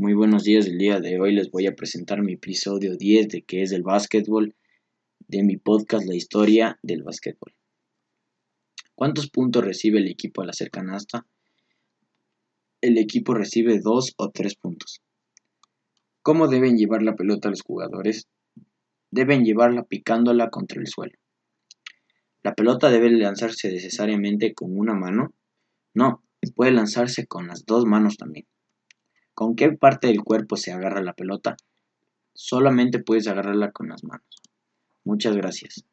Muy buenos días, el día de hoy les voy a presentar mi episodio 10 de que es el básquetbol de mi podcast La historia del básquetbol. ¿Cuántos puntos recibe el equipo al hacer canasta? El equipo recibe 2 o 3 puntos. ¿Cómo deben llevar la pelota los jugadores? Deben llevarla picándola contra el suelo. ¿La pelota debe lanzarse necesariamente con una mano? No, puede lanzarse con las dos manos también. ¿Con qué parte del cuerpo se agarra la pelota? Solamente puedes agarrarla con las manos. Muchas gracias.